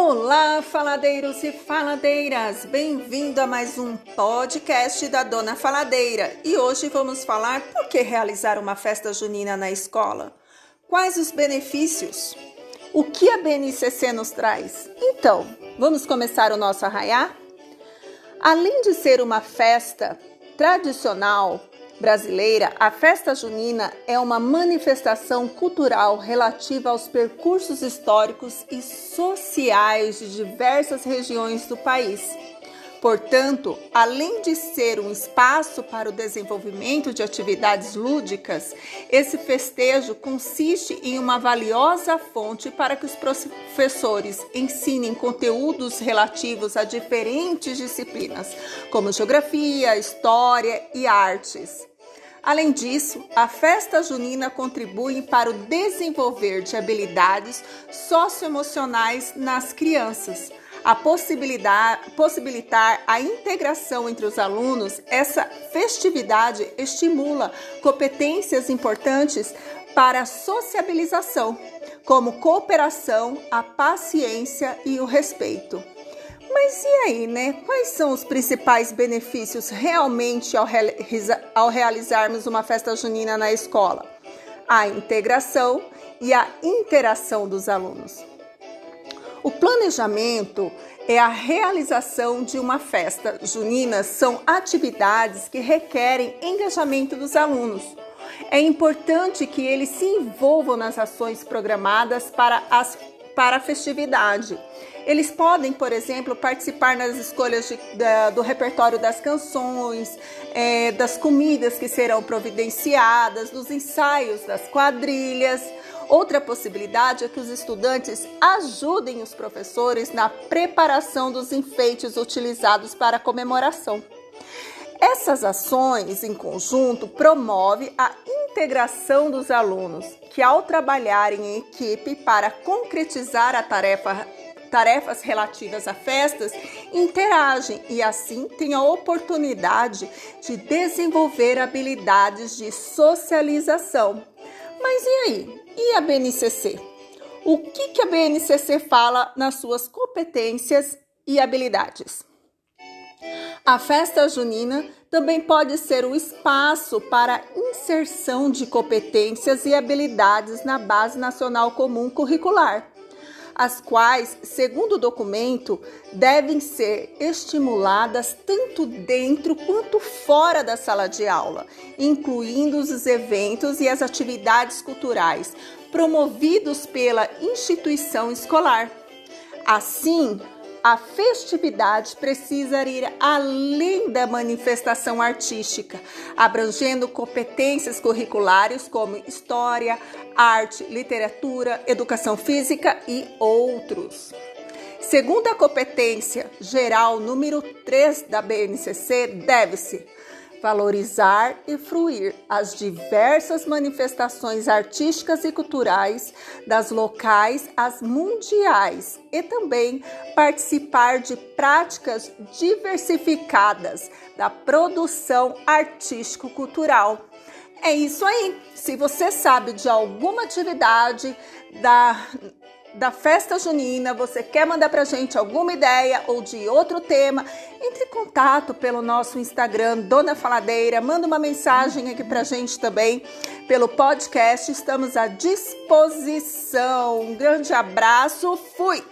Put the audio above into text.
Olá, faladeiros e faladeiras! Bem-vindo a mais um podcast da Dona Faladeira. E hoje vamos falar por que realizar uma festa junina na escola. Quais os benefícios? O que a BNCC nos traz? Então, vamos começar o nosso arraiá? Além de ser uma festa tradicional, brasileira, a festa junina é uma manifestação cultural relativa aos percursos históricos e sociais de diversas regiões do país. Portanto, além de ser um espaço para o desenvolvimento de atividades lúdicas, esse festejo consiste em uma valiosa fonte para que os professores ensinem conteúdos relativos a diferentes disciplinas, como geografia, história e artes. Além disso, a festa junina contribui para o desenvolver de habilidades socioemocionais nas crianças. A possibilidade, possibilitar a integração entre os alunos, essa festividade estimula competências importantes para a sociabilização, como cooperação, a paciência e o respeito. Mas e aí, né? Quais são os principais benefícios realmente ao, ao realizarmos uma festa junina na escola? A integração e a interação dos alunos. O planejamento é a realização de uma festa junina, são atividades que requerem engajamento dos alunos. É importante que eles se envolvam nas ações programadas para, as, para a festividade eles podem, por exemplo, participar nas escolhas de, da, do repertório das canções, é, das comidas que serão providenciadas, dos ensaios das quadrilhas. Outra possibilidade é que os estudantes ajudem os professores na preparação dos enfeites utilizados para a comemoração. Essas ações em conjunto promovem a integração dos alunos, que ao trabalharem em equipe para concretizar a tarefa tarefas relativas a festas interagem e assim têm a oportunidade de desenvolver habilidades de socialização. Mas e aí? E a BNCC? O que, que a BNCC fala nas suas competências e habilidades? A festa junina também pode ser o espaço para inserção de competências e habilidades na Base Nacional Comum Curricular as quais, segundo o documento, devem ser estimuladas tanto dentro quanto fora da sala de aula, incluindo os eventos e as atividades culturais promovidos pela instituição escolar. Assim, a festividade precisa ir além da manifestação artística, abrangendo competências curriculares como história, arte, literatura, educação física e outros. Segundo a competência geral número 3 da BNCC, deve-se valorizar e fruir as diversas manifestações artísticas e culturais, das locais às mundiais, e também participar de práticas diversificadas da produção artístico-cultural. É isso aí. Se você sabe de alguma atividade da da festa junina, você quer mandar pra gente alguma ideia ou de outro tema, entre em contato pelo nosso Instagram, Dona Faladeira, manda uma mensagem aqui pra gente também pelo podcast, estamos à disposição. Um grande abraço, fui!